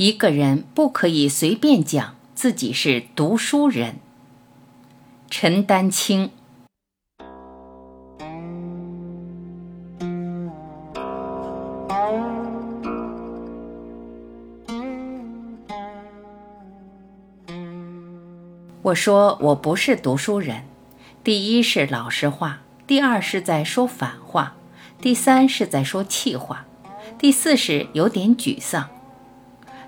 一个人不可以随便讲自己是读书人。陈丹青。我说我不是读书人，第一是老实话，第二是在说反话，第三是在说气话，第四是有点沮丧。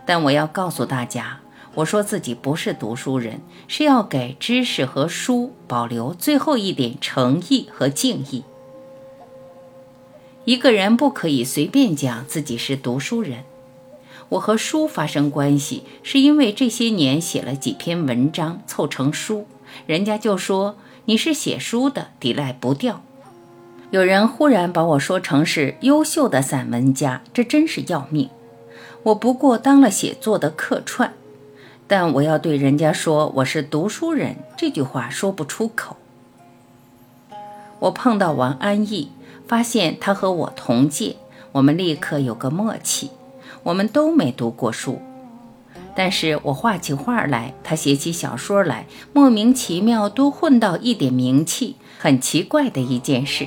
但我要告诉大家，我说自己不是读书人，是要给知识和书保留最后一点诚意和敬意。一个人不可以随便讲自己是读书人。我和书发生关系，是因为这些年写了几篇文章凑成书，人家就说你是写书的，抵赖不掉。有人忽然把我说成是优秀的散文家，这真是要命。我不过当了写作的客串，但我要对人家说我是读书人，这句话说不出口。我碰到王安忆，发现他和我同届，我们立刻有个默契。我们都没读过书，但是我画起画来，他写起小说来，莫名其妙都混到一点名气，很奇怪的一件事。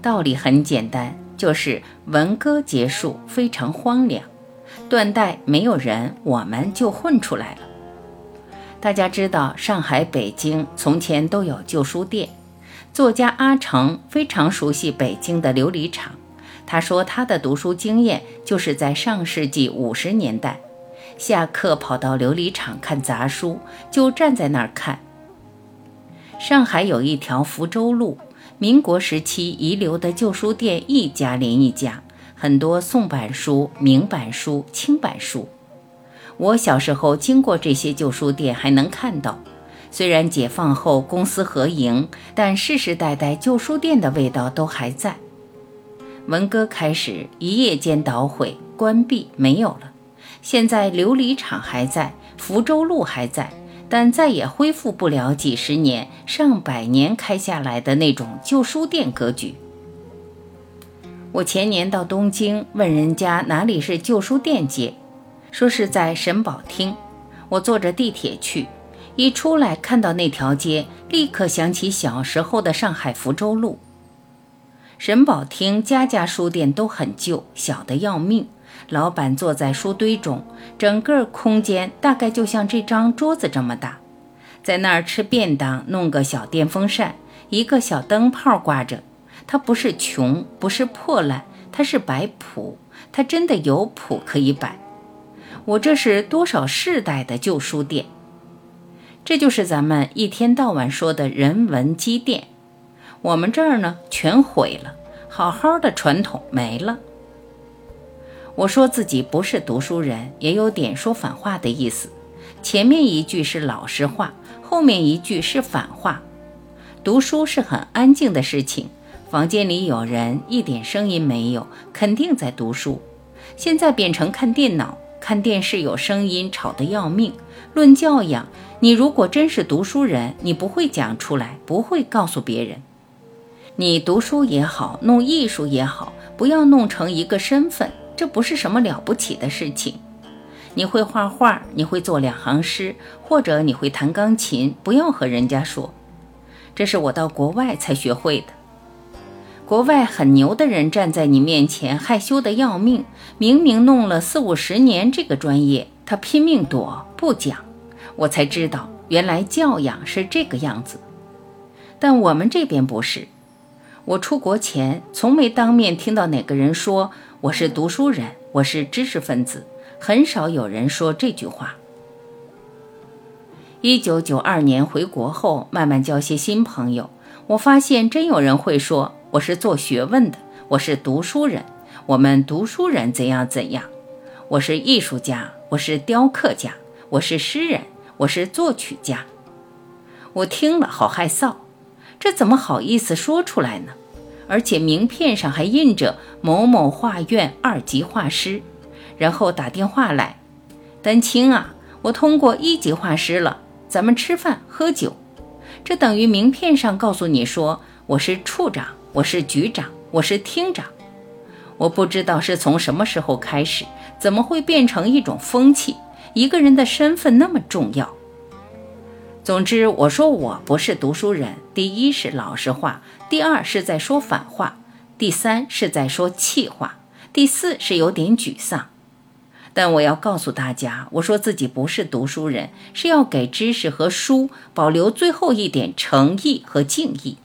道理很简单，就是文革结束非常荒凉。断代没有人，我们就混出来了。大家知道，上海、北京从前都有旧书店。作家阿城非常熟悉北京的琉璃厂。他说他的读书经验就是在上世纪五十年代，下课跑到琉璃厂看杂书，就站在那儿看。上海有一条福州路，民国时期遗留的旧书店一家连一家。很多宋版书、明版书、清版书，我小时候经过这些旧书店还能看到。虽然解放后公私合营，但世世代代旧书店的味道都还在。文革开始，一夜间捣毁、关闭，没有了。现在琉璃厂还在，福州路还在，但再也恢复不了几十年、上百年开下来的那种旧书店格局。我前年到东京问人家哪里是旧书店街，说是在神保町。我坐着地铁去，一出来看到那条街，立刻想起小时候的上海福州路。神保町家家书店都很旧，小的要命。老板坐在书堆中，整个空间大概就像这张桌子这么大，在那儿吃便当，弄个小电风扇，一个小灯泡挂着。它不是穷，不是破烂，它是摆谱，它真的有谱可以摆。我这是多少世代的旧书店，这就是咱们一天到晚说的人文积淀。我们这儿呢，全毁了，好好的传统没了。我说自己不是读书人，也有点说反话的意思。前面一句是老实话，后面一句是反话。读书是很安静的事情。房间里有人，一点声音没有，肯定在读书。现在变成看电脑、看电视，有声音，吵得要命。论教养，你如果真是读书人，你不会讲出来，不会告诉别人。你读书也好，弄艺术也好，不要弄成一个身份，这不是什么了不起的事情。你会画画，你会做两行诗，或者你会弹钢琴，不要和人家说。这是我到国外才学会的。国外很牛的人站在你面前，害羞的要命。明明弄了四五十年这个专业，他拼命躲不讲，我才知道原来教养是这个样子。但我们这边不是。我出国前从没当面听到哪个人说我是读书人，我是知识分子，很少有人说这句话。一九九二年回国后，慢慢交些新朋友，我发现真有人会说。我是做学问的，我是读书人。我们读书人怎样怎样？我是艺术家，我是雕刻家，我是诗人，我是作曲家。我听了好害臊，这怎么好意思说出来呢？而且名片上还印着某某画院二级画师，然后打电话来，丹青啊，我通过一级画师了，咱们吃饭喝酒。这等于名片上告诉你说我是处长。我是局长，我是厅长，我不知道是从什么时候开始，怎么会变成一种风气？一个人的身份那么重要。总之，我说我不是读书人。第一是老实话，第二是在说反话，第三是在说气话，第四是有点沮丧。但我要告诉大家，我说自己不是读书人，是要给知识和书保留最后一点诚意和敬意。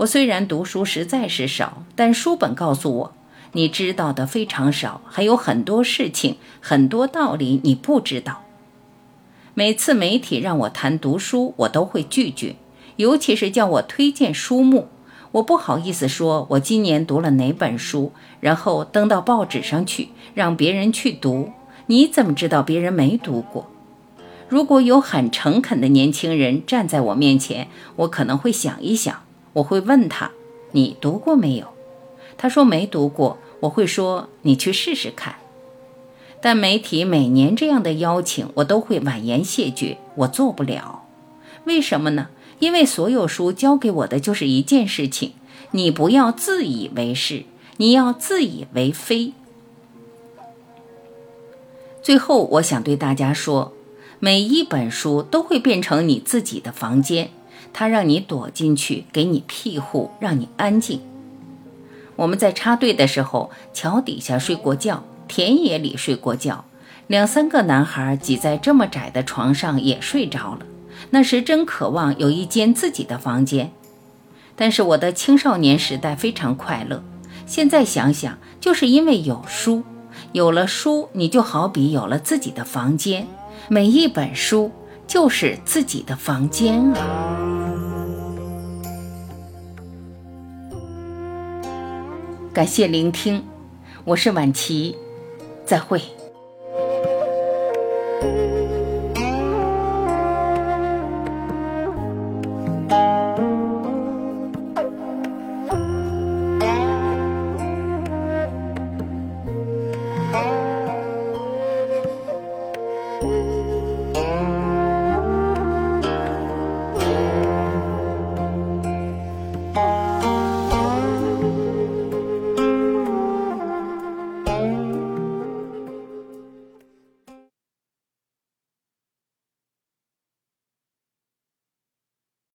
我虽然读书实在是少，但书本告诉我，你知道的非常少，还有很多事情、很多道理你不知道。每次媒体让我谈读书，我都会拒绝，尤其是叫我推荐书目，我不好意思说我今年读了哪本书，然后登到报纸上去，让别人去读。你怎么知道别人没读过？如果有很诚恳的年轻人站在我面前，我可能会想一想。我会问他：“你读过没有？”他说没读过。我会说：“你去试试看。”但媒体每年这样的邀请，我都会婉言谢绝。我做不了。为什么呢？因为所有书教给我的就是一件事情：你不要自以为是，你要自以为非。最后，我想对大家说，每一本书都会变成你自己的房间。他让你躲进去，给你庇护，让你安静。我们在插队的时候，桥底下睡过觉，田野里睡过觉，两三个男孩挤在这么窄的床上也睡着了。那时真渴望有一间自己的房间。但是我的青少年时代非常快乐。现在想想，就是因为有书，有了书，你就好比有了自己的房间，每一本书就是自己的房间啊。感谢聆听，我是晚琪，再会。